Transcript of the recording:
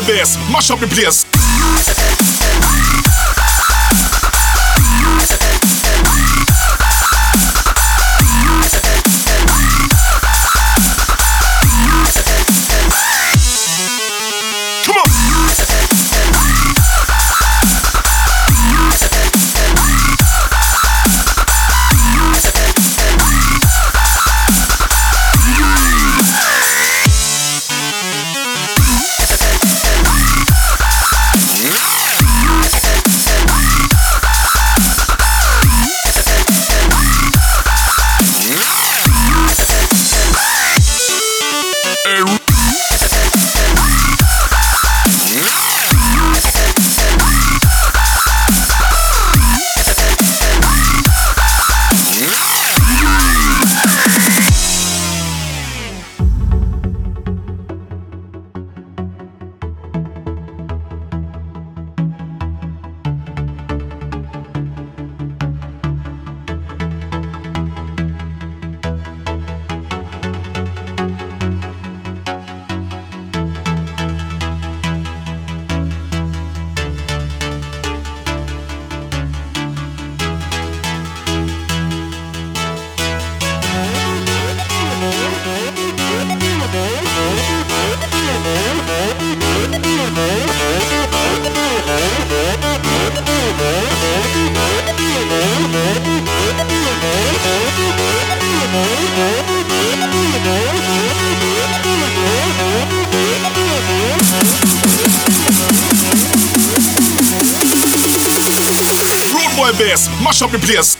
boy bass, mash up the place. bass, mash up the place.